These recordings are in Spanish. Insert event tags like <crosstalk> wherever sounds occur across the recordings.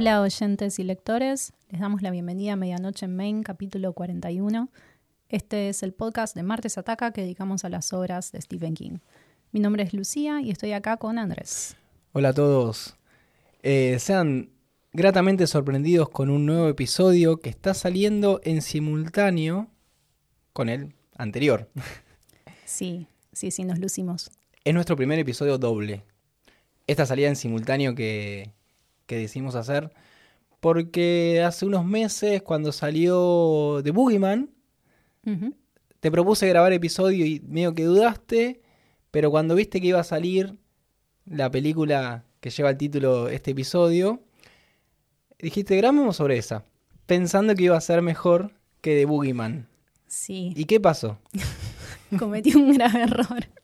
Hola oyentes y lectores, les damos la bienvenida a Medianoche en Main, capítulo 41. Este es el podcast de Martes Ataca que dedicamos a las obras de Stephen King. Mi nombre es Lucía y estoy acá con Andrés. Hola a todos. Eh, sean gratamente sorprendidos con un nuevo episodio que está saliendo en simultáneo con el anterior. <laughs> Sí, sí, sí, nos lucimos. Es nuestro primer episodio doble. Esta salida en simultáneo que, que decidimos hacer porque hace unos meses cuando salió The Boogeyman te propuse grabar episodio y medio que dudaste, pero cuando viste que iba a salir la película que lleva el título este episodio, dijiste grabemos sobre esa, pensando que iba a ser mejor que The Boogeyman. Sí, ¿Y qué pasó? <laughs> cometí un grave error. <laughs>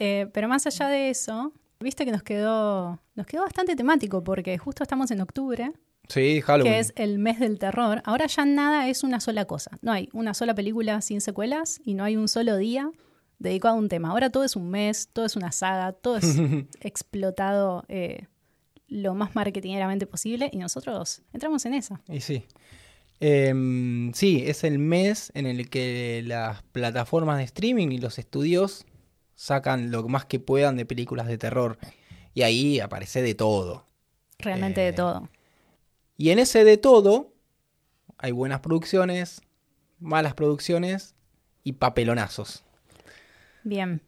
Eh, pero más allá de eso, viste que nos quedó, nos quedó bastante temático porque justo estamos en octubre, Sí, Halloween. que es el mes del terror. Ahora ya nada es una sola cosa. No hay una sola película sin secuelas y no hay un solo día dedicado a un tema. Ahora todo es un mes, todo es una saga, todo es <laughs> explotado eh, lo más marketingeramente posible y nosotros entramos en esa. Y sí. Em, sí, es el mes en el que las plataformas de streaming y los estudios sacan lo más que puedan de películas de terror. Y ahí aparece de todo. Realmente de Eh, todo. Y en ese de todo hay buenas producciones, malas producciones y papelonazos. Bien.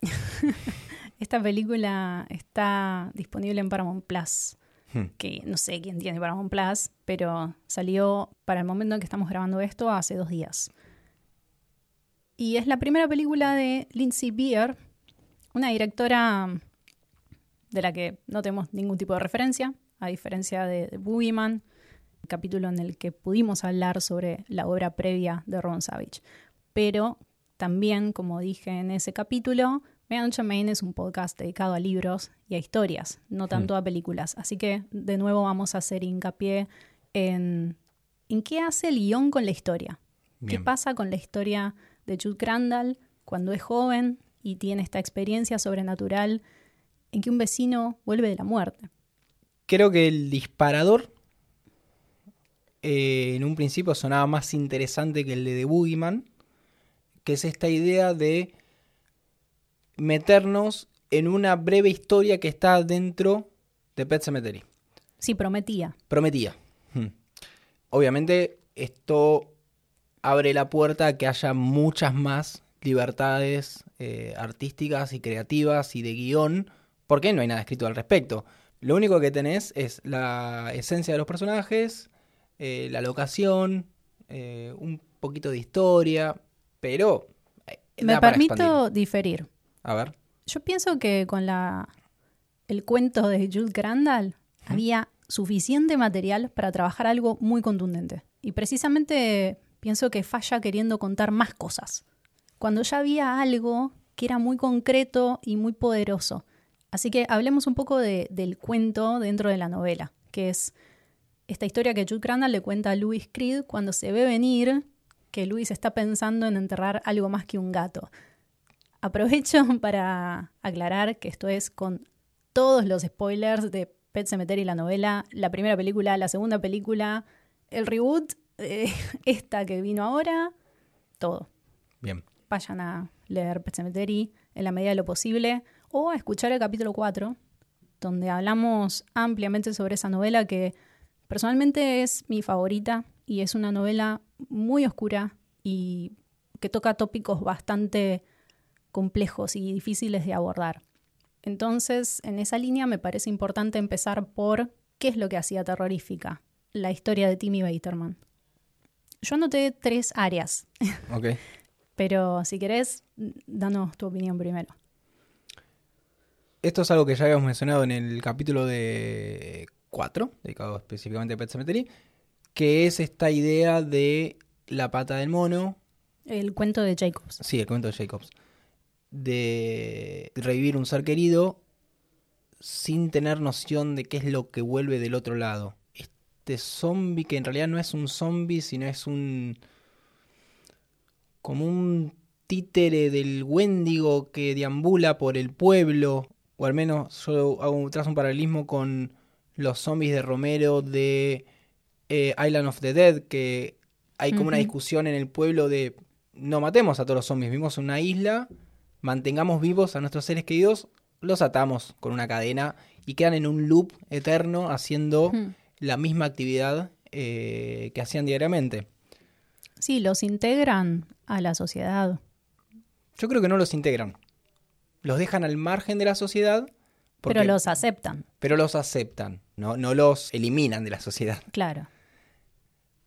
<laughs> Esta película está disponible en Paramount Plus. Hmm. que no sé quién tiene Paramount Plus, pero salió para el momento en que estamos grabando esto hace dos días. Y es la primera película de Lindsay Beer, una directora de la que no tenemos ningún tipo de referencia, a diferencia de, de Boogeyman, el capítulo en el que pudimos hablar sobre la obra previa de Ron Savage. Pero también, como dije en ese capítulo, Medianoche Main es un podcast dedicado a libros y a historias, no tanto a películas. Así que de nuevo vamos a hacer hincapié en, en qué hace el guion con la historia. ¿Qué pasa con la historia de Jude Crandall cuando es joven y tiene esta experiencia sobrenatural en que un vecino vuelve de la muerte? Creo que el disparador eh, en un principio sonaba más interesante que el de The Boogeyman, que es esta idea de meternos en una breve historia que está dentro de Pet Cemetery. Sí, prometía. Prometía. Hmm. Obviamente esto abre la puerta a que haya muchas más libertades eh, artísticas y creativas y de guion, porque no hay nada escrito al respecto. Lo único que tenés es la esencia de los personajes, eh, la locación, eh, un poquito de historia, pero... Me permito expandir. diferir. A ver. Yo pienso que con la el cuento de Jude Crandall había suficiente material para trabajar algo muy contundente. Y precisamente pienso que falla queriendo contar más cosas. Cuando ya había algo que era muy concreto y muy poderoso. Así que hablemos un poco de- del cuento dentro de la novela, que es esta historia que Jude Crandall le cuenta a Louis Creed cuando se ve venir que Louis está pensando en enterrar algo más que un gato. Aprovecho <laughs> para aclarar que esto es con todos los spoilers de Pet Cemetery, la novela, la primera película, la segunda película, el reboot, eh, <laughs> esta que vino ahora, todo. Bien. Vayan a leer Pet Cemetery en la medida de lo posible o a escuchar el capítulo 4, donde hablamos ampliamente sobre esa novela que personalmente es mi favorita y es una novela muy oscura y que toca tópicos bastante complejos y difíciles de abordar. Entonces, en esa línea me parece importante empezar por qué es lo que hacía terrorífica la historia de Timmy Baterman. Yo anoté tres áreas, <laughs> Ok. pero si querés, danos tu opinión primero. Esto es algo que ya habíamos mencionado en el capítulo de 4, dedicado específicamente a Pet Cemetery, que es esta idea de la pata del mono, El cuento de Jacobs. sí, el cuento de Jacobs, de revivir un ser querido sin tener noción de qué es lo que vuelve del otro lado. Este zombie que en realidad no es un zombie, sino es un... como un títere del Wendigo que deambula por el pueblo, o al menos yo hago, trazo un paralelismo con los zombies de Romero de eh, Island of the Dead, que hay como una discusión en el pueblo de no matemos a todos los zombies, vivimos en una isla, mantengamos vivos a nuestros seres queridos, los atamos con una cadena y quedan en un loop eterno haciendo. La misma actividad eh, que hacían diariamente. Sí, los integran a la sociedad. Yo creo que no los integran. Los dejan al margen de la sociedad, porque- Pero los aceptan, pero los aceptan, ¿no? no los eliminan de la sociedad. claro.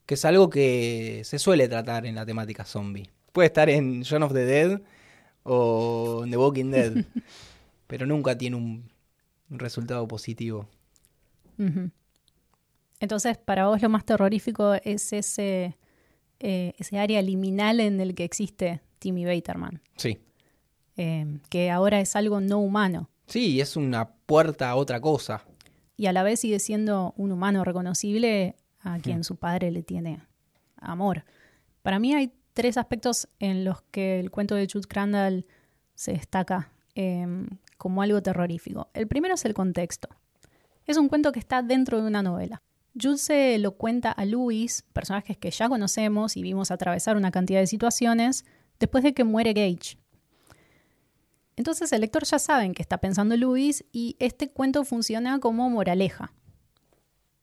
Que es algo que se suele tratar en la temática zombie. Puede estar en Shaun of the Dead o en The Walking Dead, <laughs> pero nunca tiene un, resultado positivo. Entonces, para vos lo más terrorífico es ese, eh, ese área liminal en el que existe Timmy Baterman, Sí. eh, que ahora es algo no humano Sí, es una puerta a otra cosa. y a la vez sigue siendo un humano reconocible a quien su padre le tiene amor. Para mí hay tres aspectos en los que el cuento de Jude Crandall se destaca eh, como algo terrorífico. El primero es el contexto. Es un cuento que está dentro de una novela. Jude se lo cuenta a Louis, personajes que ya conocemos y vimos atravesar una cantidad de situaciones, después de que muere Gage. Entonces el lector ya sabe en qué está pensando Louis y este cuento funciona como moraleja,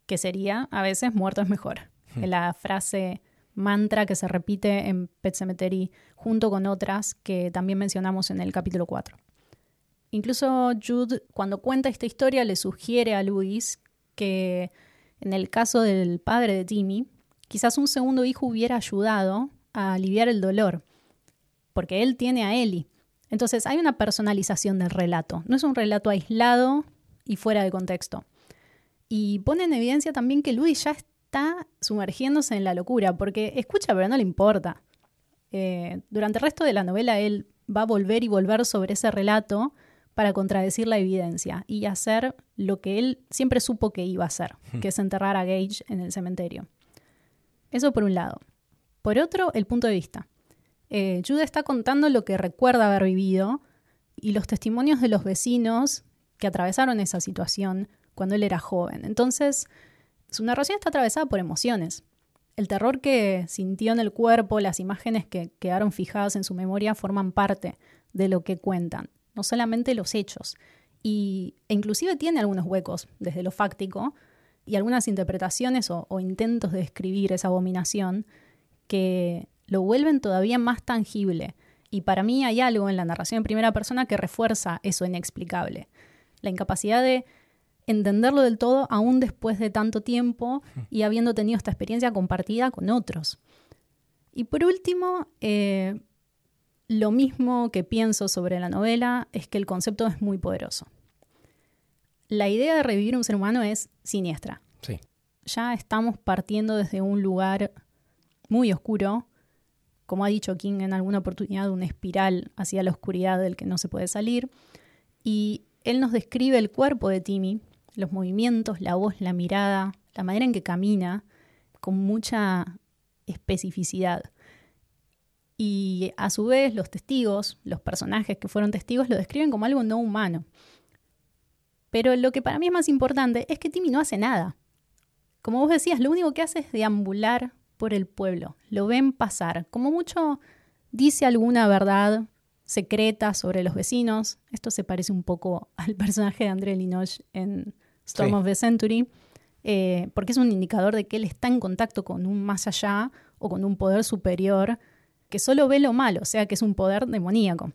que sería a veces muerto es mejor. La frase mantra que se repite en Pet Cemetery junto con otras que también mencionamos en el capítulo 4. Incluso Jude, cuando cuenta esta historia, le sugiere a Louis que en el caso del padre de Timmy, quizás un segundo hijo hubiera ayudado a aliviar el dolor, porque él tiene a Ellie. Entonces hay una personalización del relato, no es un relato aislado y fuera de contexto. Y pone en evidencia también que Louis ya está sumergiéndose en la locura, porque escucha pero no le importa. Eh, durante el resto de la novela él va a volver y volver sobre ese relato para contradecir la evidencia y hacer lo que él siempre supo que iba a hacer, que es enterrar a Gage en el cementerio. Eso por un lado. Por otro, el punto de vista. Eh, Jude está contando lo que recuerda haber vivido y los testimonios de los vecinos que atravesaron esa situación cuando él era joven. Entonces, su narración está atravesada por emociones. El terror que sintió en el cuerpo, las imágenes que quedaron fijadas en su memoria forman parte de lo que cuentan, no solamente los hechos. Y, e inclusive tiene algunos huecos desde lo fáctico y algunas interpretaciones o, o intentos de describir esa abominación que lo vuelven todavía más tangible. Y para mí hay algo en la narración en primera persona que refuerza eso inexplicable. La incapacidad de entenderlo del todo aún después de tanto tiempo y habiendo tenido esta experiencia compartida con otros. Y por último, eh, lo mismo que pienso sobre la novela es que el concepto es muy poderoso. La idea de revivir un ser humano es siniestra. Sí. Ya estamos partiendo desde un lugar muy oscuro, como ha dicho King en alguna oportunidad, una espiral hacia la oscuridad del que no se puede salir. Y él nos describe el cuerpo de Timmy, los movimientos, la voz, la mirada, la manera en que camina, con mucha especificidad. Y a su vez los testigos, los personajes que fueron testigos, lo describen como algo no humano. Pero lo que para mí es más importante es que Timmy no hace nada. Como vos decías, lo único que hace es deambular por el pueblo. Lo ven pasar. Como mucho dice alguna verdad secreta sobre los vecinos. Esto se parece un poco <laughs> al personaje de André Linoche en Storm Sí. of the Century, eh, porque es un indicador de que él está en contacto con un más allá o con un poder superior que solo ve lo malo, o sea que es un poder demoníaco.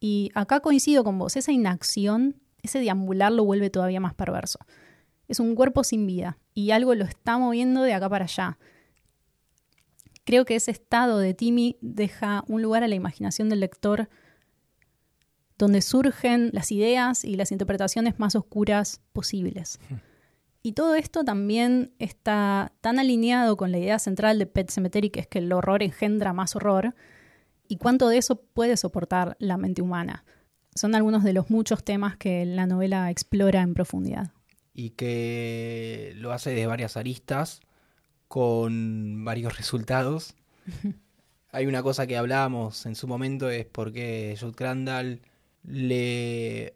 Y acá coincido con vos, esa inacción, ese deambular lo vuelve todavía más perverso. Es un cuerpo sin vida y algo lo está moviendo de acá para allá. Creo que ese estado de Timmy deja un lugar a la imaginación del lector donde surgen las ideas y las interpretaciones más oscuras posibles. <laughs> Y todo esto también está tan alineado con la idea central de Pet Cemetery, que es que el horror engendra más horror, y cuánto de eso puede soportar la mente humana. Son algunos de los muchos temas que la novela explora en profundidad. Y que lo hace de varias aristas, con varios resultados. Hay una cosa que hablábamos en su momento, es porque Jude Crandall le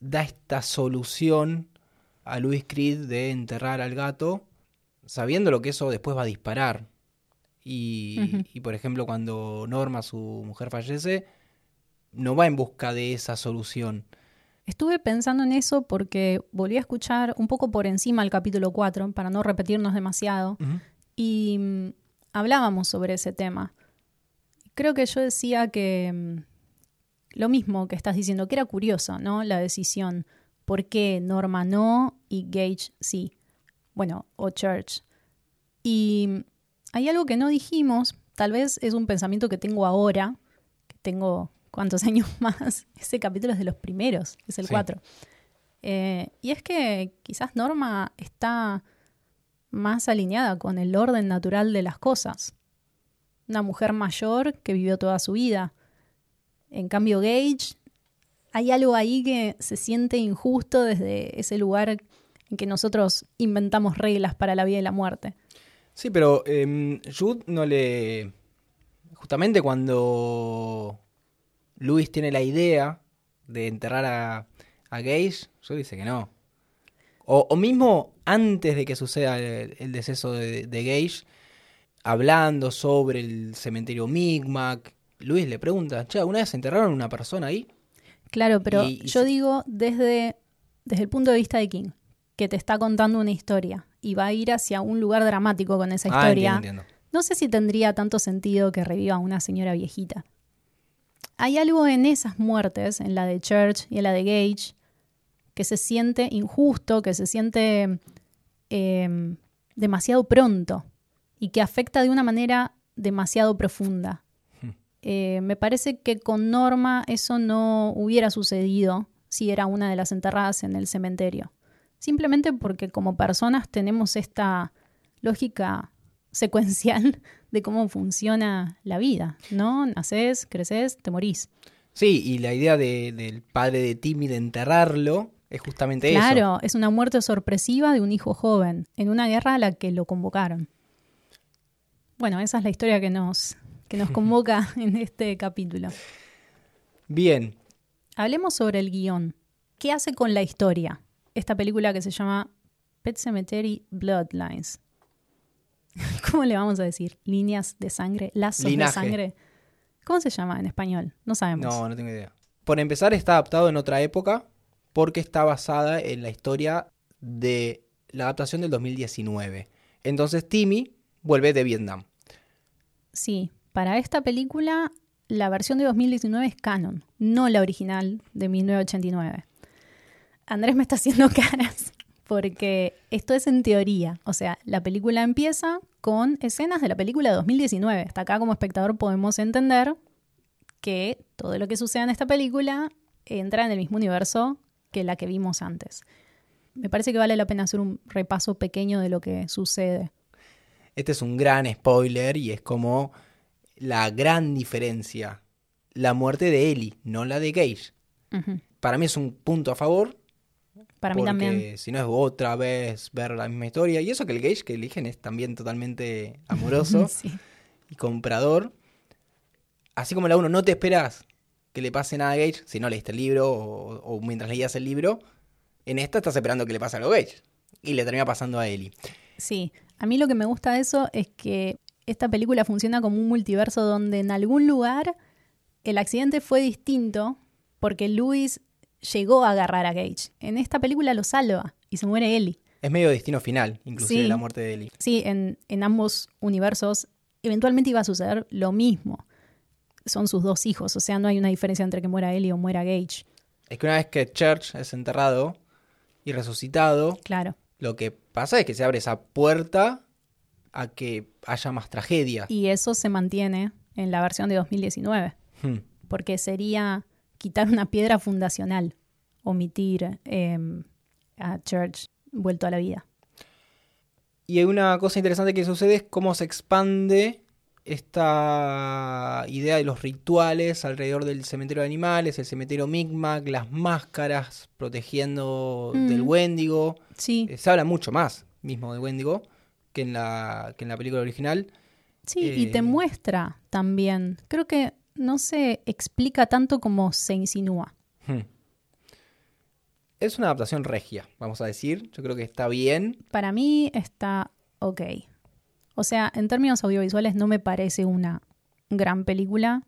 da esta solución a Louis Creed de enterrar al gato, sabiendo lo que eso después va a disparar. Y, por ejemplo, cuando Norma, su mujer, fallece, no va en busca de esa solución. Estuve pensando en eso porque volví a escuchar un poco por encima el capítulo 4, para no repetirnos demasiado, y mm, hablábamos sobre ese tema. Creo que yo decía que mm, lo mismo que estás diciendo, que era curioso, ¿no? La decisión. ¿Por qué Norma no y Gage sí? Bueno, o Church. Y hay algo que no dijimos, tal vez es un pensamiento que tengo ahora, que tengo cuántos <laughs> años más. Ese capítulo es de los primeros, es el Sí. 4. Eh, y es que quizás Norma está más alineada con el orden natural de las cosas. Una mujer mayor que vivió toda su vida. En cambio, Gage, hay algo ahí que se siente injusto desde ese lugar en que nosotros inventamos reglas para la vida y la muerte. Sí, pero em, Jude no le... Justamente cuando Luis tiene la idea de enterrar a, a Gage, Jude dice que no. O, o mismo antes de que suceda el, deceso de, de Gage, hablando sobre el cementerio Micmac, Luis le pregunta, che, ¿alguna vez enterraron a una persona ahí? Claro, pero Y- y yo digo desde, desde el punto de vista de King, que te está contando una historia y va a ir hacia un lugar dramático con esa Ah, historia. entiendo, entiendo. No sé si tendría tanto sentido que reviva a una señora viejita. Hay algo en esas muertes, en la de Church y en la de Gage, que se siente injusto, que se siente eh, demasiado pronto y que afecta de una manera demasiado profunda. Eh, me parece que con Norma eso no hubiera sucedido si era una de las enterradas en el cementerio. Simplemente porque como personas tenemos esta lógica secuencial <laughs> de cómo funciona la vida, ¿no? Nacés, creces, te morís. Sí, y la idea de- del padre de Timmy de enterrarlo es justamente eso. Claro, es una muerte sorpresiva de un hijo joven en una guerra a la que lo convocaron. Bueno, esa es la historia que nos, que nos convoca <laughs> en este capítulo. Bien, Hablemos sobre el guion. ¿Qué hace con la historia? Esta película que se llama Pet Cemetery Bloodlines. <laughs> ¿Cómo le vamos a decir? Líneas de sangre, lazos Linaje. de sangre. ¿Cómo se llama en español? No sabemos. No, no tengo idea. Por empezar, está adaptado en otra época porque está basada en la historia de la adaptación del 2019. Entonces Timmy vuelve de Vietnam. Sí, para esta película la versión de 2019 es canon, no la original de 1989. Andrés me está haciendo <laughs> caras porque esto es en teoría, o sea, la película empieza con escenas de la película de 2019. Hasta acá como espectador podemos entender que todo lo que sucede en esta película entra en el mismo universo que la que vimos antes. Me parece que vale la pena hacer un repaso pequeño de lo que sucede. Este es un gran spoiler y es como la gran diferencia. La muerte de Ellie, no la de Gage. Para mí es un punto a favor. Para mí porque también. si no es otra vez ver la misma historia. Y eso que el Gage que eligen es también totalmente <laughs> amoroso. Sí. y comprador. Así como la 1 no te esperas que le pase nada a Gage si no leíste el libro o, o mientras leías el libro. En esta estás esperando que le pase algo a Gage. Y le termina pasando a Ellie. Sí, a mí lo que me gusta de eso es que esta película funciona como un multiverso donde en algún lugar el accidente fue distinto porque Luis llegó a agarrar a Gage. En esta película lo salva y se muere Ellie. Es medio destino final, inclusive Sí. la muerte de Ellie. Sí, en, en ambos universos eventualmente iba a suceder lo mismo. Son sus dos hijos, o sea, no hay una diferencia entre que muera Ellie o muera Gage. Es que una vez que Church es enterrado y resucitado, Claro. lo que pasa es que se abre esa puerta a que haya más tragedias. Y eso se mantiene en la versión de 2019. Hmm. porque sería quitar una piedra fundacional, omitir eh, a Church vuelto a la vida. Y hay una cosa interesante que sucede es cómo se expande esta idea de los rituales alrededor del cementerio de animales, el cementerio Micmac, las máscaras protegiendo Mm. del Wendigo. Sí, Eh, Se habla mucho más mismo de Wendigo que en la, que en la película original. sí, y te eh, muestra también. Creo que no se explica tanto como se insinúa. Hmm. Es una adaptación regia, vamos a decir. Yo creo que está bien. Para mí está ok. O sea, en términos audiovisuales no me parece una gran película.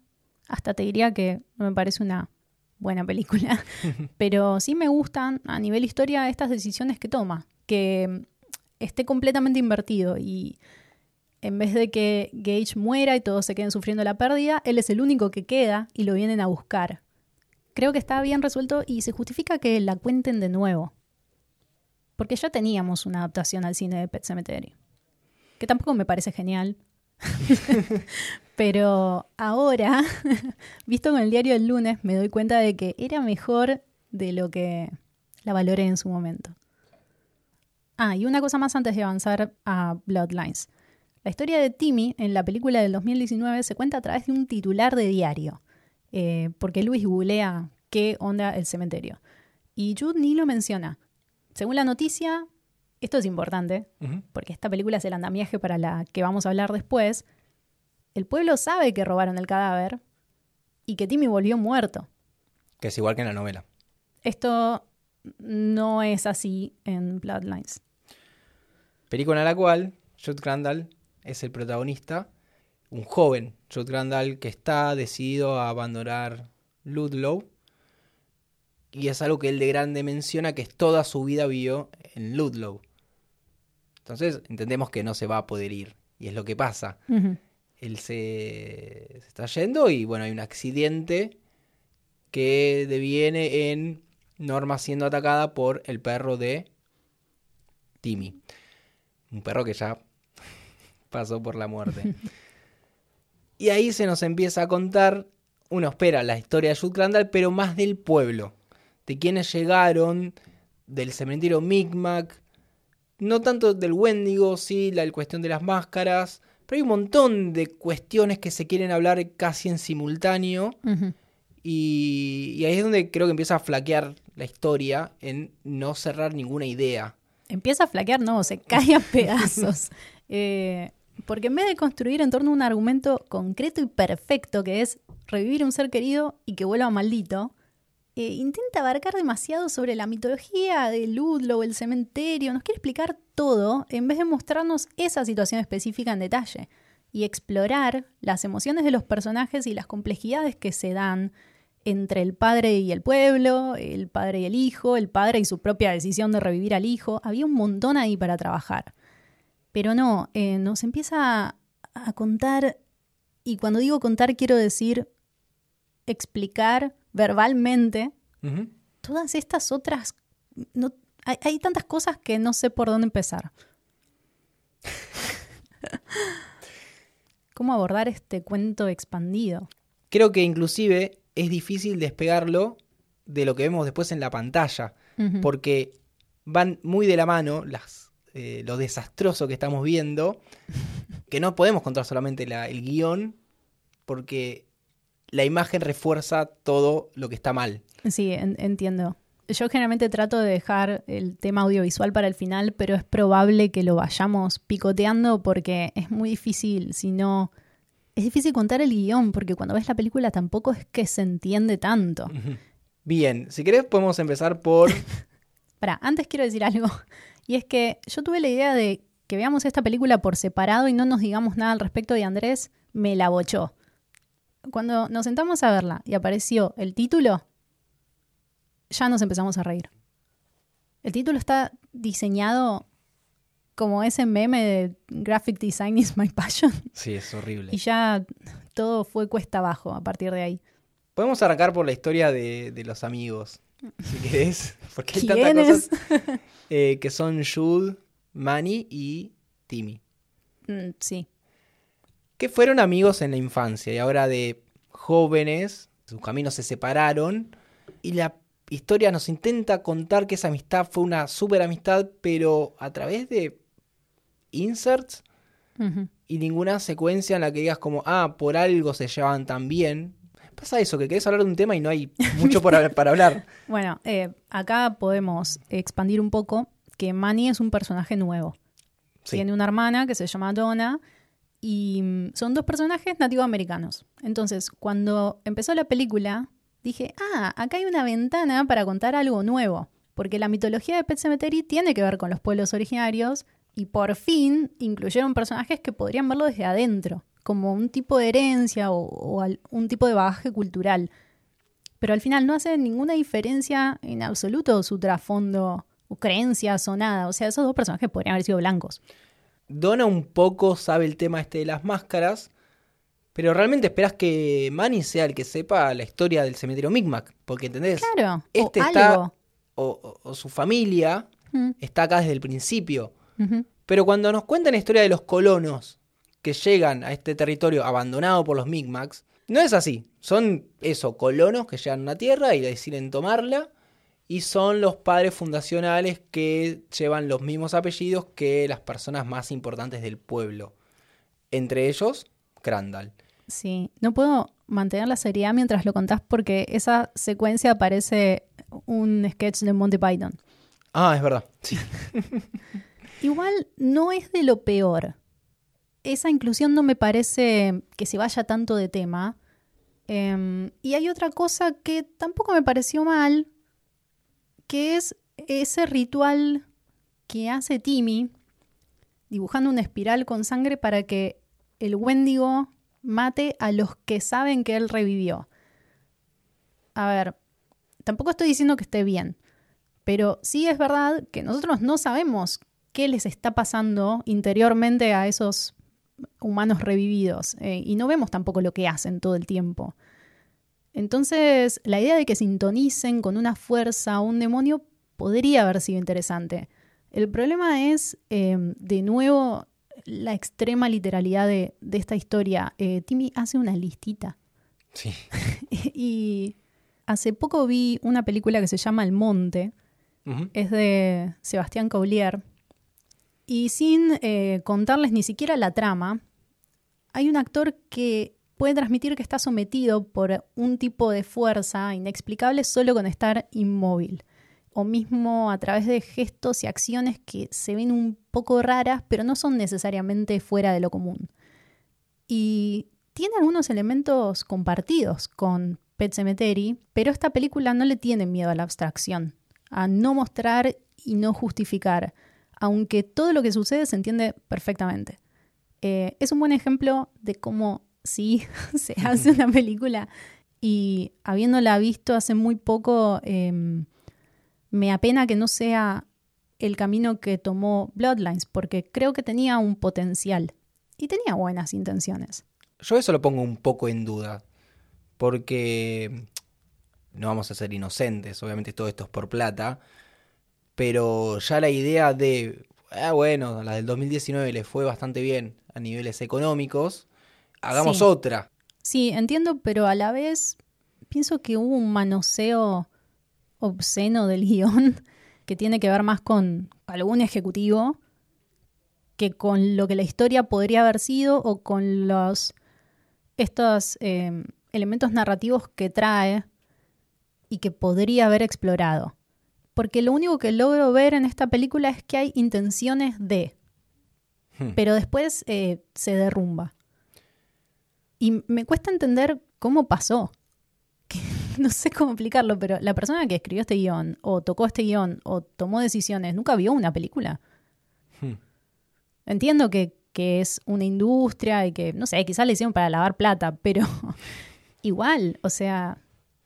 Hasta te diría que no me parece una buena película. <laughs> Pero sí me gustan a nivel historia estas decisiones que toma. Que esté completamente invertido y en vez de que Gage muera y todos se queden sufriendo la pérdida, él es el único que queda y lo vienen a buscar. Creo que está bien resuelto y se justifica que la cuenten de nuevo. Porque ya teníamos una adaptación al cine de Pet Cemetery. Que tampoco me parece genial. <laughs> <laughs> Pero ahora, <laughs> visto con el diario del lunes, me doy cuenta de que era mejor de lo que la valoré en su momento. Ah, y una cosa más antes de avanzar a Bloodlines. La historia de Timmy en la película del 2019 se cuenta a través de un titular de diario, eh, porque Luis googlea qué onda el cementerio. Y Jude ni lo menciona. Según la noticia, esto es importante, porque esta película es el andamiaje para la que vamos a hablar después. El pueblo sabe que robaron el cadáver y que Timmy volvió muerto. Que es igual que en la novela. Esto no es así en Bloodlines. Película en la cual Jude Crandall es el protagonista, un joven Jude Crandall que está decidido a abandonar Ludlow. Y es algo que él de grande menciona que toda su vida vivió en Ludlow. Entonces entendemos que no se va a poder ir. Y es lo que pasa. Él se, se, está yendo y bueno, hay un accidente que deviene en Norma siendo atacada por el perro de Timmy. Un perro que ya <laughs> pasó por la muerte. y ahí se nos empieza a contar, uno espera la historia de Jude Crandall, pero más del pueblo, de quienes llegaron, del cementerio Micmac, no tanto del Wendigo, sí, la cuestión de las máscaras, pero hay un montón de cuestiones que se quieren hablar casi en simultáneo. y, y ahí es donde creo que empieza a flaquear la historia en no cerrar ninguna idea. Empieza a flaquear, no, se cae a <laughs> pedazos. eh, porque en vez de construir en torno a un argumento concreto y perfecto, que es revivir un ser querido y que vuelva maldito, eh, intenta abarcar demasiado sobre la mitología de Ludlow, el cementerio, nos quiere explicar todo en vez de mostrarnos esa situación específica en detalle y explorar las emociones de los personajes y las complejidades que se dan entre el padre y el pueblo, el padre y el hijo, el padre y su propia decisión de revivir al hijo. Había un montón ahí para trabajar. Pero no, eh, nos empieza a contar, y cuando digo contar quiero decir explicar verbalmente todas estas otras... No, hay, hay tantas cosas que no sé por dónde empezar. <laughs> ¿Cómo abordar este cuento expandido? Creo que inclusive es difícil despegarlo de lo que vemos después en la pantalla, porque van muy de la mano las, eh, lo desastroso que estamos viendo, que no podemos contar solamente la- el guion, porque la imagen refuerza todo lo que está mal. Sí, en- entiendo. Yo generalmente trato de dejar el tema audiovisual para el final, pero es probable que lo vayamos picoteando porque es muy difícil, si no... Es difícil contar el guion porque cuando ves la película tampoco es que se entiende tanto. Bien, si querés podemos empezar por... <laughs> Pará, antes quiero decir algo. Y es que yo tuve la idea de que veamos esta película por separado y no nos digamos nada al respecto y Andrés me la bochó. Cuando nos sentamos a verla y apareció el título, ya nos empezamos a reír. El título está diseñado como ese meme de Graphic Design is my passion Sí, es horrible. y ya todo fue cuesta abajo a partir de ahí. Podemos arrancar por la historia de, de los amigos, si querés, <laughs> porque hay tantas cosas eh, que son Jude, Manny y Timmy. Mm, sí. que fueron amigos en la infancia y ahora de jóvenes, sus caminos se separaron y la historia nos intenta contar que esa amistad fue una super amistad, pero a través de inserts y ninguna secuencia en la que digas como, ah, por algo se llevaban tan bien. Pasa eso, que querés hablar de un tema y no hay <laughs> mucho por para hablar. Bueno, eh, acá podemos expandir un poco que Manny es un personaje nuevo. Sí. Tiene una hermana que se llama Donna y mm, son dos personajes nativoamericanos. Entonces, cuando empezó la película, dije, ah, acá hay una ventana para contar algo nuevo. porque la mitología de Pet Cemetery tiene que ver con los pueblos originarios y por fin incluyeron personajes que podrían verlo desde adentro, como un tipo de herencia o, un tipo de bagaje cultural. Pero al final no hace ninguna diferencia en absoluto su trasfondo o creencias o nada. O sea, esos dos personajes podrían haber sido blancos. Donna un poco sabe el tema este de las máscaras, pero realmente esperas que Manny sea el que sepa la historia del cementerio Micmac, porque entendés, claro, este está o, su familia mm. está acá desde el principio. Pero cuando nos cuentan la historia de los colonos que llegan a este territorio abandonado por los Micmacs, no es así. Son eso, colonos que llegan a una tierra y deciden tomarla. Y son los padres fundacionales que llevan los mismos apellidos que las personas más importantes del pueblo. Entre ellos, Crandall. Sí, no puedo mantener la seriedad mientras lo contás porque esa secuencia parece un sketch de Monty Python. Ah, es verdad. Sí. <laughs> Igual no es de lo peor. Esa inclusión no me parece que se vaya tanto de tema. Em, y hay otra cosa que tampoco me pareció mal, que es ese ritual que hace Timmy dibujando una espiral con sangre para que el Wendigo mate a los que saben que él revivió. A ver, tampoco estoy diciendo que esté bien, pero sí es verdad que nosotros no sabemos qué les está pasando interiormente a esos humanos revividos eh, y no vemos tampoco lo que hacen todo el tiempo. Entonces, la idea de que sintonicen con una fuerza o un demonio podría haber sido interesante. El problema es, eh, de nuevo, la extrema literalidad de, esta historia. Eh, Timmy hace una listita. Sí. <laughs> y hace poco vi una película que se llama El Monte. Es de Sebastián Caulier. Y sin eh, contarles ni siquiera la trama, hay un actor que puede transmitir que está sometido por un tipo de fuerza inexplicable solo con estar inmóvil o mismo a través de gestos y acciones que se ven un poco raras, pero no son necesariamente fuera de lo común. Y tiene algunos elementos compartidos con Pet Cemetery, pero esta película no le tiene miedo a la abstracción, a no mostrar y no justificar, aunque todo lo que sucede se entiende perfectamente. Eh, es un buen ejemplo de cómo sí <laughs> se hace una película y habiéndola visto hace muy poco, em, me apena que no sea el camino que tomó Bloodlines, porque creo que tenía un potencial y tenía buenas intenciones. Yo eso lo pongo un poco en duda, porque no vamos a ser inocentes, obviamente todo esto es por plata, pero ya la idea de, ah, bueno, la del 2019 le fue bastante bien a niveles económicos, hagamos otra. Sí, entiendo, pero a la vez pienso que hubo un manoseo obsceno del <laughs> guion que tiene que ver más con algún ejecutivo que con lo que la historia podría haber sido o con los estos em, elementos narrativos que trae y que podría haber explorado. Porque lo único que logro ver en esta película es que hay intenciones de, hmm. pero después eh, se derrumba. Y me cuesta entender cómo pasó. <laughs> no sé cómo explicarlo, pero la persona que escribió este guion, o tocó este guion, o tomó decisiones, nunca vio una película. Hmm. Entiendo que, es una industria y que, no sé, quizás le hicieron para lavar plata, pero <laughs> igual, o sea...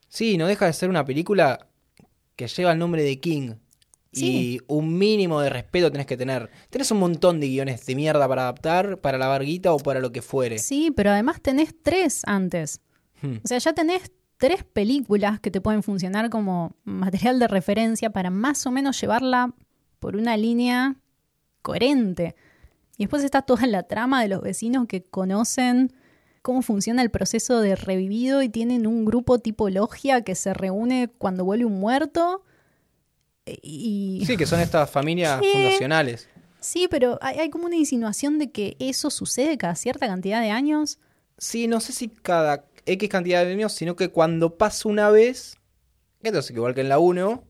Sí, no deja de ser una película que lleva el nombre de King. Y un mínimo de respeto tenés que tener. Tenés un montón de guiones de mierda para adaptar, para la varguita o para lo que fuere. Sí, pero además tenés tres antes. Hmm. O sea, ya tenés tres películas que te pueden funcionar como material de referencia para más o menos llevarla por una línea coherente. Y después está toda la trama de los vecinos que conocen cómo funciona el proceso de revivido y tienen un grupo tipo logia que se reúne cuando vuelve un muerto. Y... Sí, que son estas familias <laughs> fundacionales. Sí, pero hay, hay, como una insinuación de que eso sucede cada cierta cantidad de años. Sí, no sé si cada X cantidad de años, sino que cuando pasa una vez, entonces igual que en la 1,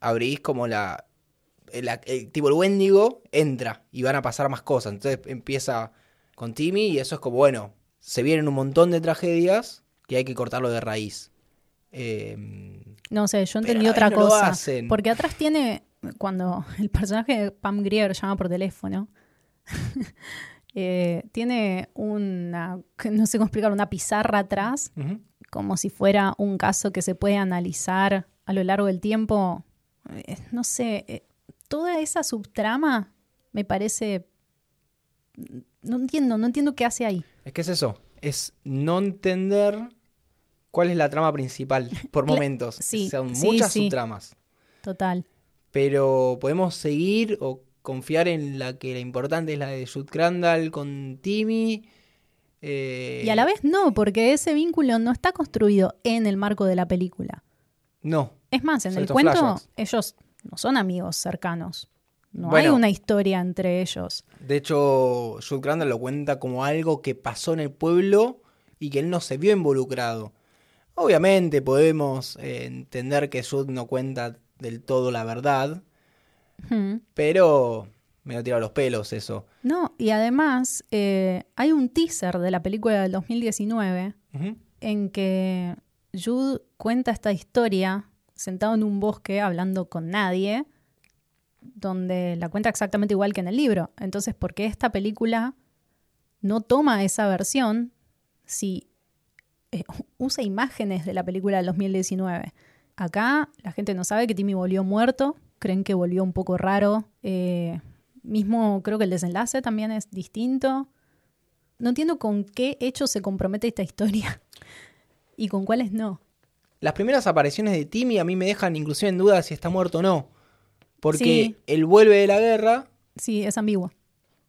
abrís como la, el, tipo el Wendigo entra y van a pasar más cosas. Entonces empieza con Timmy y eso es como, bueno, se vienen un montón de tragedias que hay que cortarlo de raíz. Em, No sé, yo entendí otra no lo cosa. hacen. Porque atrás tiene, cuando <laughs> el personaje de Pam Grier llama por teléfono, <laughs> eh, tiene una, <laughs> no sé cómo explicar, una pizarra atrás, como si fuera un caso que se puede analizar a lo largo del tiempo. Eh, no sé, eh, toda esa subtrama me parece... No entiendo, no entiendo qué hace ahí. Es que es eso, es no entender cuál es la trama principal por momentos. sí, Son muchas sí. subtramas. Total. Pero podemos seguir o confiar en la que la importante es la de Jude Crandall con Timmy. eh, Y a la vez no, porque ese vínculo no está construido en el marco de la película. No, Es más, en el cuento flashbacks. ellos no son amigos cercanos. No Bueno. hay una historia entre ellos. de hecho, Jude Crandall lo cuenta como algo que pasó en el pueblo y que él no se vio involucrado. Obviamente podemos eh, entender que Jude no cuenta del todo la verdad, Hmm. pero me lo tira los pelos eso. No, y además eh, hay un teaser de la película del 2019 Ujú. en que Jude cuenta esta historia sentado en un bosque hablando con nadie, donde la cuenta exactamente igual que en el libro. Entonces, ¿por qué esta película no toma esa versión si eh, <laughs> usa imágenes de la película del 2019? Acá la gente no sabe que Timmy volvió muerto, creen que volvió un poco raro. eh, mismo creo que el desenlace también es distinto. No entiendo con qué hechos se compromete esta historia <laughs> y con cuáles no. Las primeras apariciones de Timmy a mí me dejan inclusive en duda si está muerto o no. Porque Sí. él vuelve de la guerra, Sí, es ambiguo.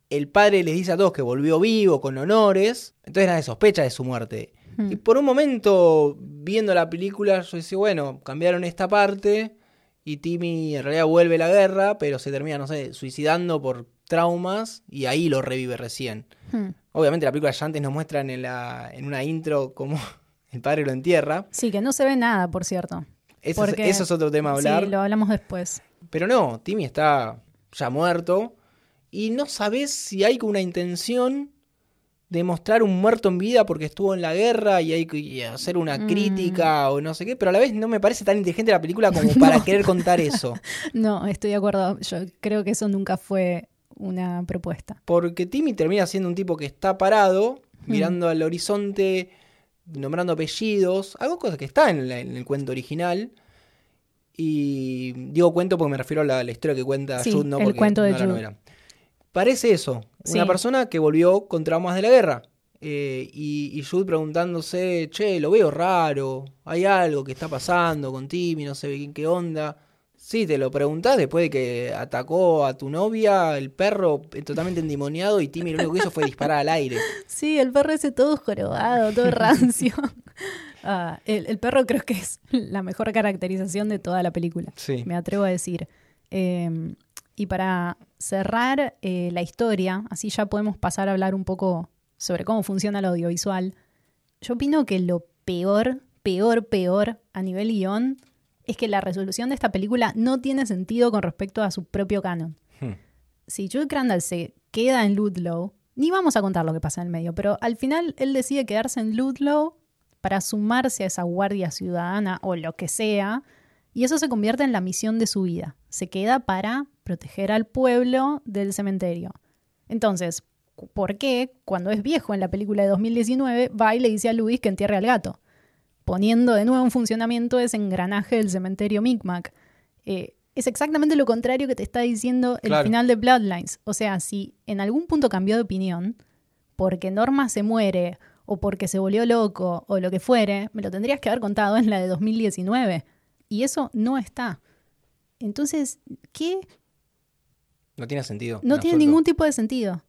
el padre les dice a todos que volvió vivo, con honores, entonces nadie sospecha de su muerte. Hmm. Y por un momento, viendo la película, yo decía, bueno, cambiaron esta parte y Timmy en realidad vuelve a la guerra, pero se termina, no sé, suicidando por traumas y ahí lo revive recién. Hmm. Obviamente la película ya antes nos muestran en, la, en una intro cómo <laughs> el padre lo entierra. Sí, que no se ve nada, por cierto. Eso, es, Porque- eso es otro tema a hablar. Sí, lo hablamos después. Pero no, Timmy está ya muerto y no sabes si hay una intención de mostrar un muerto en vida porque estuvo en la guerra y hay que hacer una Mm. crítica o no sé qué, pero a la vez no me parece tan inteligente la película como <laughs> para querer contar eso. <laughs> No, estoy de acuerdo. Yo creo que eso nunca fue una propuesta. Porque Timmy termina siendo un tipo que está parado, Mm. mirando al horizonte, nombrando apellidos, algo cosa que está en, la- en el cuento original. Y digo cuento porque me refiero a la, la historia que cuenta Sí, Jude, no el porque cuento de no la novela. Parece eso, una persona que volvió con traumas de la guerra. Eh, y, y Jude preguntándose, che, lo veo raro, hay algo que está pasando con Timmy, no sé bien qué onda. Sí, te lo preguntás después de que atacó a tu novia, el perro totalmente endemoniado y Timmy lo único que hizo fue disparar al aire. <laughs> Sí, el perro ese todo jorobado, todo rancio. <laughs> Ah, el, el perro creo que es la mejor caracterización de toda la película. Sí. me atrevo a decir. Eh, y para cerrar eh, la historia, así ya podemos pasar a hablar un poco sobre cómo funciona el audiovisual. Yo opino que lo peor, peor, peor a nivel guion es que la resolución de esta película no tiene sentido con respecto a su propio canon. Hmm. Si Jude Crandall se queda en Ludlow, ni vamos a contar lo que pasa en el medio, pero al final él decide quedarse en Ludlow para sumarse a esa guardia ciudadana o lo que sea, y eso se convierte en la misión de su vida. Se queda para proteger al pueblo del cementerio. Entonces, ¿por qué cuando es viejo en la película de 2019 va y le dice a Luis que entierre al gato? Poniendo de nuevo en funcionamiento ese engranaje del cementerio Micmac. Eh, es exactamente lo contrario que te está diciendo el Claro. final de Bloodlines. O sea, si en algún punto cambió de opinión, porque Norma se muere o porque se volvió loco o lo que fuere, me lo tendrías que haber contado en la de 2019. Y eso no está. Entonces, ¿qué? No tiene sentido. No en tiene absoluto. ningún tipo de sentido.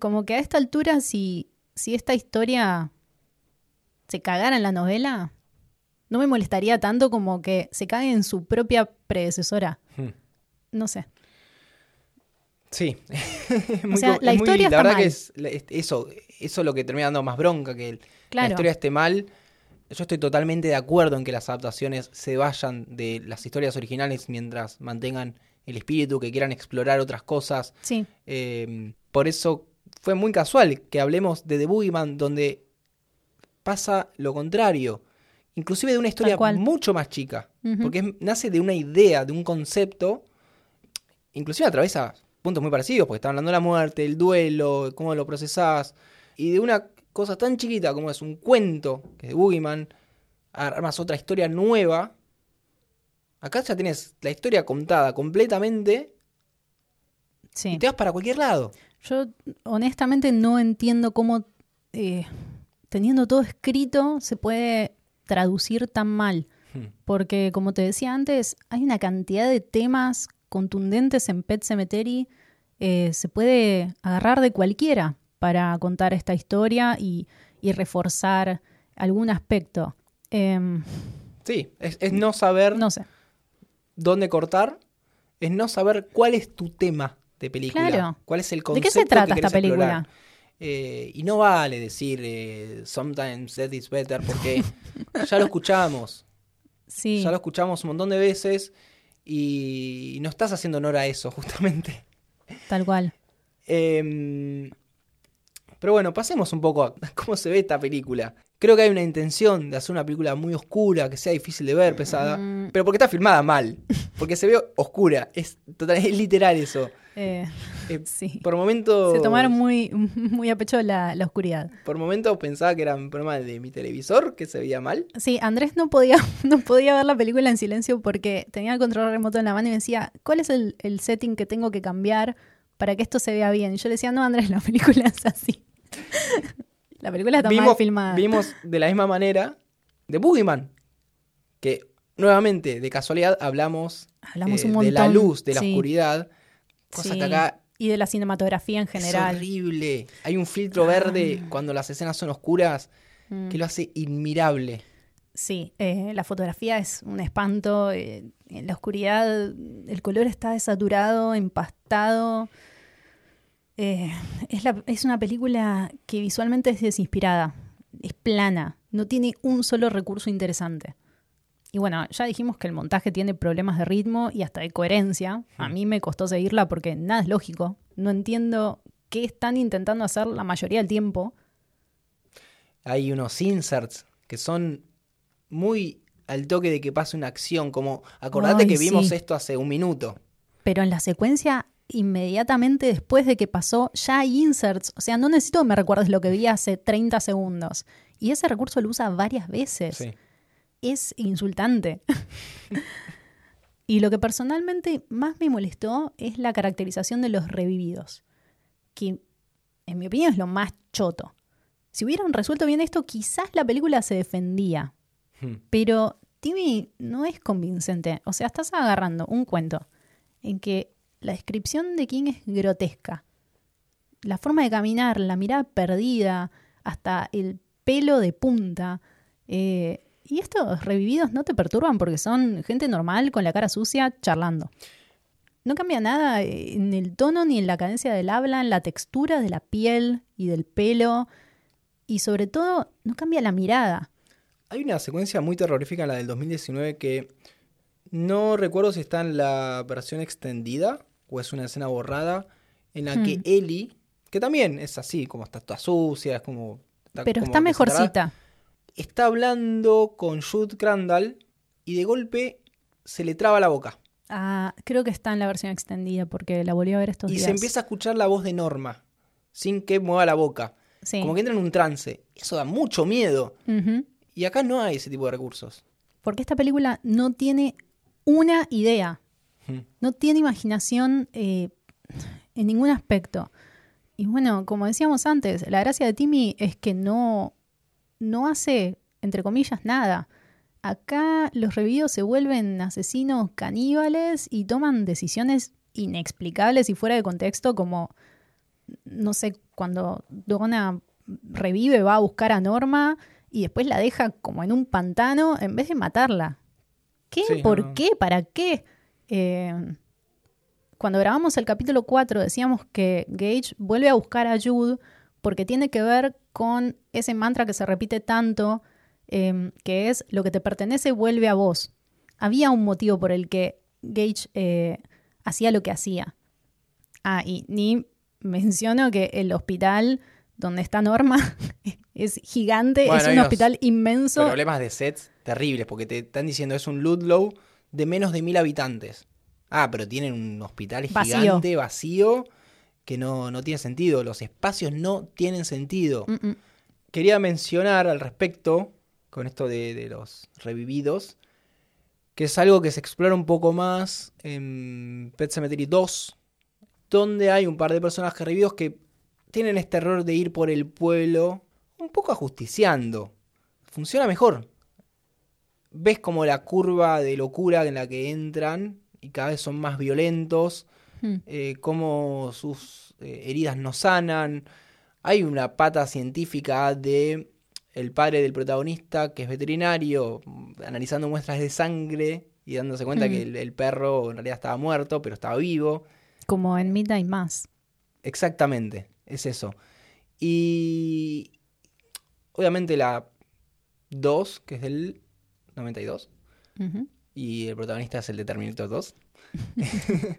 Como que a esta altura, si, si esta historia se cagara en la novela, no me molestaría tanto como que se cague en su propia predecesora. Hmm. No sé. Sí. <laughs> Muy sea, la es muy- historia está verdad mal. que es, la- es- eso, eso es lo que termina dando más bronca, que el- la historia esté mal. Yo estoy totalmente de acuerdo en que las adaptaciones se vayan de las historias originales mientras mantengan el espíritu, que quieran explorar otras cosas. Sí. Eh, por eso fue muy casual que hablemos de The Boogeyman, donde pasa lo contrario, inclusive de una historia mucho más chica, porque es- nace de una idea, de un concepto, inclusive atraviesa puntos muy parecidos, porque está hablando de la muerte, el duelo, cómo lo procesás, y de una cosa tan chiquita como es un cuento, que es de Boogeyman, armas otra historia nueva. Acá ya tienes la historia contada completamente Sí. y te vas para cualquier lado. Yo honestamente no entiendo cómo, eh, teniendo todo escrito, se puede traducir tan mal. Hmm. Porque, como te decía antes, hay una cantidad de temas contundentes en Pet Cemetery. eh, se puede agarrar de cualquiera para contar esta historia y, y reforzar algún aspecto. Em, Sí, es, es no saber no sé. dónde cortar, es no saber cuál es tu tema de película. Claro. ¿Cuál es el ¿De concepto qué se trata que esta película? explorar. Eh, y no vale decir eh, sometimes that is better porque <laughs> ya lo escuchamos. Sí, Ya lo escuchamos un montón de veces y no estás haciendo honor a eso, justamente. tal cual. Em, pero bueno, pasemos un poco a cómo se ve esta película. Creo que hay una intención de hacer una película muy oscura, que sea difícil de ver, pesada, Mm. pero porque está filmada mal, porque se ve oscura, es, total, es literal eso. Eh, Eh, sí. Por momentos, Se tomaron muy, <laughs> muy a pecho la, la oscuridad. por momentos pensaba que era un problema de mi televisor, que se veía mal. Sí, Andrés no podía, <laughs> no podía ver la película en silencio porque tenía el control remoto en la mano y me decía, ¿cuál es el, el setting que tengo que cambiar para que esto se vea bien? Y yo le decía, no, Andrés, la película <laughs> es así. la película está mal filmada. vimos de la misma manera de Boogeyman, que nuevamente, de casualidad, hablamos, Hablamos eh, un de la luz, de la sí, oscuridad, cosa sí. que acá Y de la cinematografía en Es general. horrible. Hay un filtro verde cuando las escenas son oscuras Mm. que lo hace inmirable. Sí, eh, la fotografía es un espanto. eh, en la oscuridad el color está desaturado, empastado. Eh, es, la- es una película que visualmente es desinspirada, es plana, no tiene un solo recurso interesante. Y bueno, ya dijimos que el montaje tiene problemas de ritmo y hasta de coherencia. A mí me costó seguirla porque nada es lógico. No entiendo qué están intentando hacer la mayoría del tiempo. Hay unos inserts que son muy al toque de que pase una acción, como acordate Ay, que vimos sí. esto hace un minuto. Pero en la secuencia, inmediatamente después de que pasó, ya hay inserts. O sea, no necesito que me recuerdes lo que vi hace 30 segundos. Y ese recurso lo usa varias veces. Sí. Es insultante. y lo que personalmente más me molestó es la caracterización de los revividos. Que, en mi opinión, es lo más choto. Si hubieran resuelto bien esto, quizás la película se defendía. Hmm. Pero Timmy no es convincente. O sea, estás agarrando un cuento en que la descripción de King es grotesca. La forma de caminar, la mirada perdida, hasta el pelo de punta. Eh, y estos revividos no te perturban porque son gente normal con la cara sucia charlando. No cambia nada en el tono ni en la cadencia del habla, en la textura de la piel y del pelo. Y sobre todo, no cambia la mirada. Hay una secuencia muy terrorífica en la del 2019 que no recuerdo si está en la versión extendida o es una escena borrada en la que Hmm. Ellie, que también es así, como está toda sucia, es como... Pero como está mejorcita. Está hablando con Jude Crandall y de golpe se le traba la boca. Ah, creo que está en la versión extendida porque la volví a ver estos Y días. se empieza a escuchar la voz de Norma, sin que mueva la boca. Sí. Como que entra en un trance. Eso da mucho miedo. Y acá no hay ese tipo de recursos. Porque esta película no tiene una idea. No tiene imaginación eh, en ningún aspecto. Y bueno, como decíamos antes, la gracia de Timmy es que no, no hace, entre comillas, nada. Acá los revividos se vuelven asesinos caníbales y toman decisiones inexplicables y fuera de contexto, como, no sé, cuando Donna revive, va a buscar a Norma y después la deja como en un pantano en vez de matarla. ¿Qué? Sí, ¿Por no. qué? ¿Para qué? Eh, cuando grabamos el capítulo 4 decíamos que Gage vuelve a buscar a Jude porque tiene que ver con ese mantra que se repite tanto, eh, que es lo que te pertenece vuelve a vos. Había un motivo por el que Gage eh, hacía lo que hacía. Ah, y ni menciono que el hospital donde está Norma, <laughs> es gigante, Bueno, es un hospital inmenso. Problemas de sets terribles, porque te están diciendo es un Ludlow de menos de mil habitantes. Ah, pero tienen un hospital Vacío. gigante, vacío, que no, no tiene sentido. Los espacios no tienen sentido. Mm, mm. Quería mencionar al respecto, con esto de, de los revividos, que es algo que se explora un poco más en Pet Cemetery 2, donde hay un par de personajes revividos que tienen este error de ir por el pueblo un poco ajusticiando. Funciona mejor. Ves como la curva de locura en la que entran y cada vez son más violentos, Mm. eh, cómo sus eh, heridas no sanan. Hay una pata científica de el padre del protagonista, que es veterinario, analizando muestras de sangre y dándose cuenta Mm. que el, el perro en realidad estaba muerto, pero estaba vivo. Como en Midnight Mass. Exactamente, es eso. Y obviamente la 2, que es del 92, Ujú. y el protagonista es el de Terminator 2. <laughs>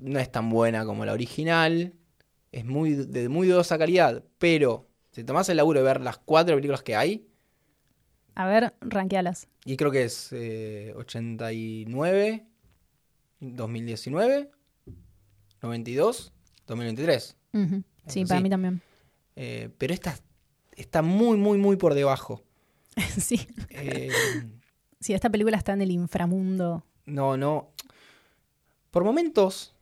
no es tan buena como la original, es muy de muy dudosa calidad, pero si tomás el laburo de ver las cuatro películas que hay, A ver, ranquealas. y creo que es eh, 89, 2019, 92, 2023. Ujú. Sí, para sí. mí también. Eh, pero esta está muy, muy, muy por debajo. <laughs> sí. Eh, sí, esta película está en el inframundo. No, no. Por momentos,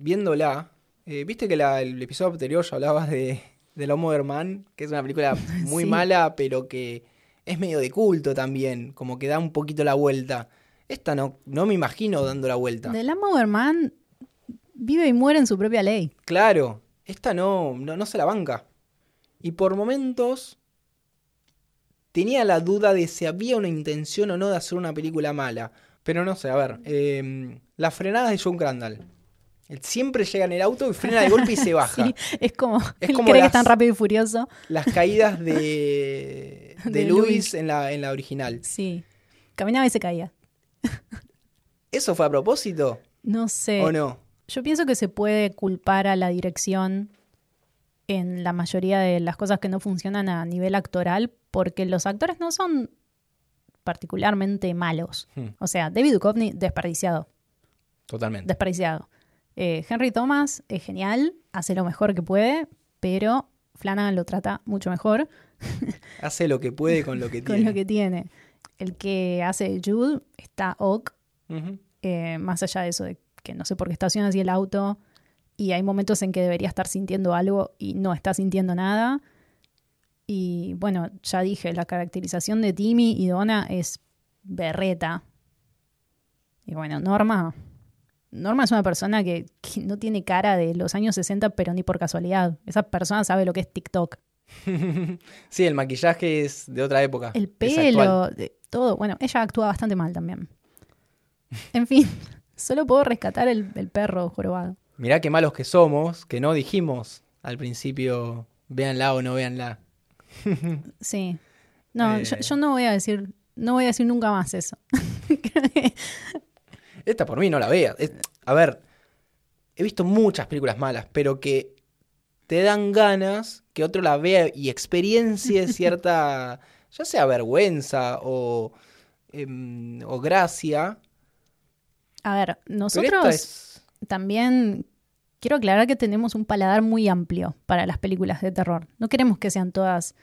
viéndola, eh, viste que la- el episodio anterior ya hablabas de, de La Mother Man, que es una película <laughs> muy Sí. mala, pero que es medio de culto también, como que da un poquito la vuelta. Esta no, no me imagino dando la vuelta. The Lawnmower Man vive y muere en su propia ley. Claro, esta no, no, no se la banca. Y por momentos tenía la duda de si había una intención o no de hacer una película mala. Pero no sé, a ver. eh, las frenadas de John Crandall. Él siempre llega en el auto y frena de golpe y se <laughs> baja. Sí, es como, Es él como cree que las- es tan rápido y furioso. Las caídas de, <laughs> de, De Luis Luis. en la, en la original. Sí. Caminaba y se caía. <laughs> ¿Eso fue a propósito No sé. o no? Yo pienso que se puede culpar a la dirección en la mayoría de las cosas que no funcionan a nivel actoral, porque los actores no son particularmente malos. Hmm. O sea, David Duchovny, desperdiciado. Totalmente. Desperdiciado. Eh, Henry Thomas es genial, hace lo mejor que puede, pero Flanagan lo trata mucho mejor <laughs> Hace lo que puede con lo que <laughs> con tiene. lo que tiene. El que hace Jude está ok, Ujú. eh, más allá de eso de que no sé por qué estaciona así el auto y hay momentos en que debería estar sintiendo algo y no está sintiendo nada. Y bueno, ya dije, la caracterización de Timmy y Donna es berreta. Y bueno, Norma. Norma es una persona que, que no tiene cara de los años 60, pero ni por casualidad. Esa persona sabe lo que es TikTok. <laughs> Sí, el maquillaje es de otra época. El pelo, de- todo. Bueno, ella actúa bastante mal también. En fin, <laughs> solo puedo rescatar el, el perro jorobado. Mirá qué malos que somos, que no dijimos al principio, véanla o no véanla. <laughs> Sí. No, Eh. yo, yo no voy a decir, no voy a decir nunca más eso. Esta por mí no la veas. Es- a ver, he visto muchas películas malas, pero que te dan ganas que otro la vea y experiencie <laughs> cierta, ya sea vergüenza o, em, o gracia. a ver, nosotros es... también quiero aclarar que tenemos un paladar muy amplio para las películas de terror. No queremos que sean todas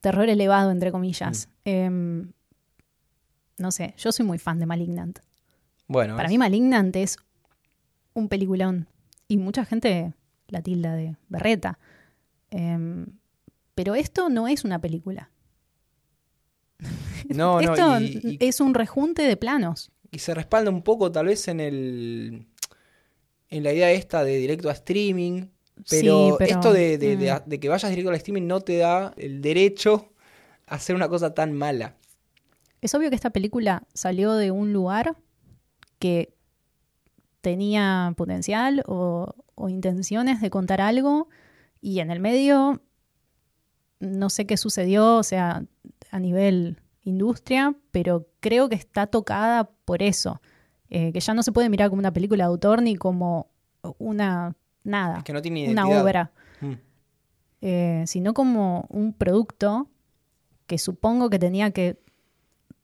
terror elevado, entre comillas. Mm. Em, no sé, yo soy muy fan de Malignant. Bueno, Para es- mí Malignant es un peliculón y mucha gente la tilda de berreta. Em, pero esto no es una película. <laughs> no, no, esto y- y- es un rejunte de planos. y se respalda un poco tal vez en el en la idea esta de directo a streaming pero, Sí, pero, esto de, de- de- mm. de que vayas directo al streaming no te da el derecho a hacer una cosa tan mala Es obvio que esta película salió de un lugar que tenía potencial o, o intenciones de contar algo y en el medio no sé qué sucedió, o sea, a nivel industria, pero creo que está tocada por eso, eh, que ya no se puede mirar como una película de autor ni como una nada, es que no tiene una obra. Mm. eh, sino como un producto que supongo que tenía que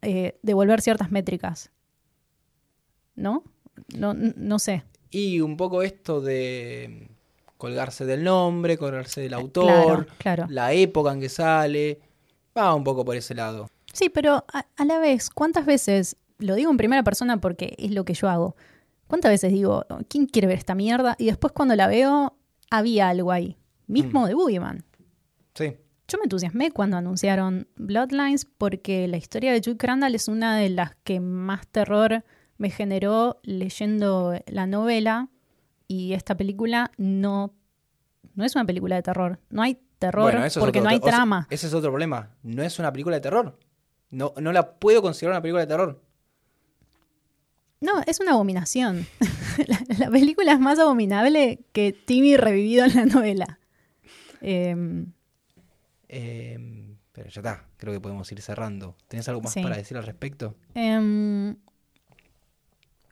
eh, devolver ciertas métricas. ¿No? No, no sé. Y un poco esto de colgarse del nombre, colgarse del autor, Eh, Claro, claro. la época en que sale. Va un poco por ese lado. Sí, pero a, a la vez, ¿cuántas veces, lo digo en primera persona porque es lo que yo hago, cuántas veces digo, ¿quién quiere ver esta mierda? Y después cuando la veo, había algo ahí, mismo de Boogeyman. Sí. Yo me entusiasmé cuando anunciaron Bloodlines porque la historia de Jude Crandall es una de las que más terror me generó leyendo la novela y esta película no, no es una película de terror. No hay terror Bueno, porque otro no hay te- o sea, trama. ese es otro problema. No es una película de terror. No, no la puedo considerar una película de terror. No, es una abominación. <laughs> la, la película es más abominable que Timmy revivido en la novela. Em, Eh, pero ya está. Creo que podemos ir cerrando. ¿Tenés algo más Sí. para decir al respecto? em,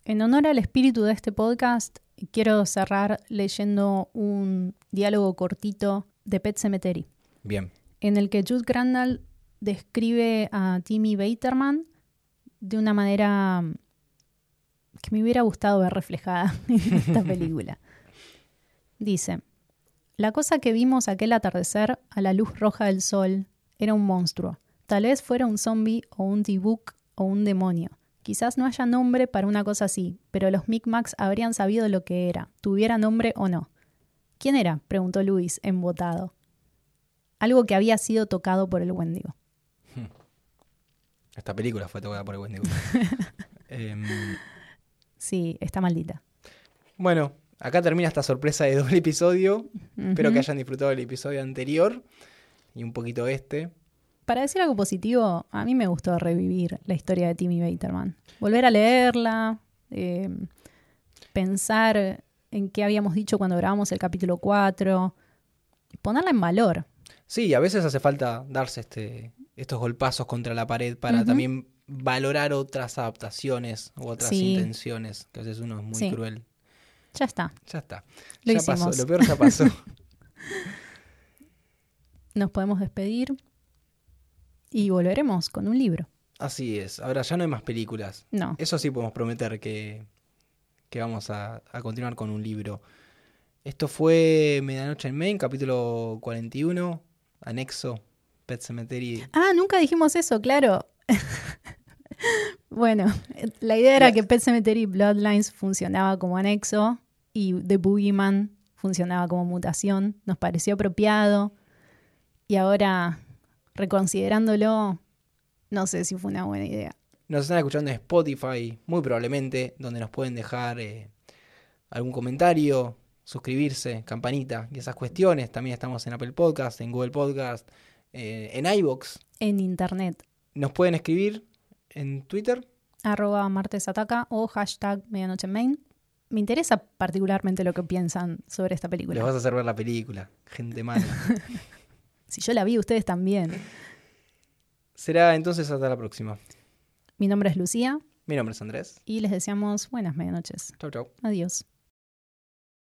en honor al espíritu de este podcast, quiero cerrar leyendo un diálogo cortito de Pet Cemetery, Bien. en el que Jude Crandall describe a Timmy Baterman de una manera que me hubiera gustado ver reflejada <laughs> en esta película. Dice, la cosa que vimos aquel atardecer a la luz roja del sol era un monstruo. Tal vez fuera un zombie o un tibuk o un demonio. Quizás no haya nombre para una cosa así, pero los Micmacs habrían sabido lo que era, tuviera nombre o no. ¿Quién era? preguntó Luis, embotado. Algo que había sido tocado por el Wendigo. Esta película fue tocada por el Wendigo. <laughs> Em, Sí, está maldita. bueno, acá termina esta sorpresa de doble episodio. Espero que hayan disfrutado el episodio anterior y un poquito este. Para decir algo positivo, a mí me gustó revivir la historia de Timmy Baterman. Volver a leerla, eh, pensar en qué habíamos dicho cuando grabamos el capítulo 4, ponerla en valor. Sí, a veces hace falta darse este, estos golpazos contra la pared para también valorar otras adaptaciones u otras Sí. intenciones, que a veces uno es muy Sí. cruel. Ya está. Ya está. Lo ya pasó, hicimos. lo peor ya pasó. <laughs> Nos podemos despedir y volveremos con un libro. Así es. Ahora ya no hay más películas. No. Eso sí podemos prometer que, que vamos a, a continuar con un libro. Esto fue Medianoche en Maine, capítulo 41, anexo, Pet Cemetery. Ah, nunca dijimos eso, claro. <laughs> bueno, la idea era que Pet Cemetery Bloodlines funcionaba como anexo y The Boogeyman funcionaba como mutación. Nos pareció apropiado y ahora, reconsiderándolo, no sé si fue una buena idea. Nos están escuchando en Spotify, muy probablemente, donde nos pueden dejar eh, algún comentario, suscribirse, campanita y esas cuestiones. También estamos en Apple Podcast, en Google Podcast, eh, en iBox. En internet, Nos pueden escribir en Twitter. arroba martesataca o hashtag medianoche main. Me interesa particularmente lo que piensan sobre esta Les película. vas a hacer ver la película. Gente mala. <laughs> Si yo la vi, ustedes también. Será entonces hasta la próxima. Mi nombre es Lucía Mi nombre es Andrés. y les deseamos buenas medianoches. Chau, chau. Adiós.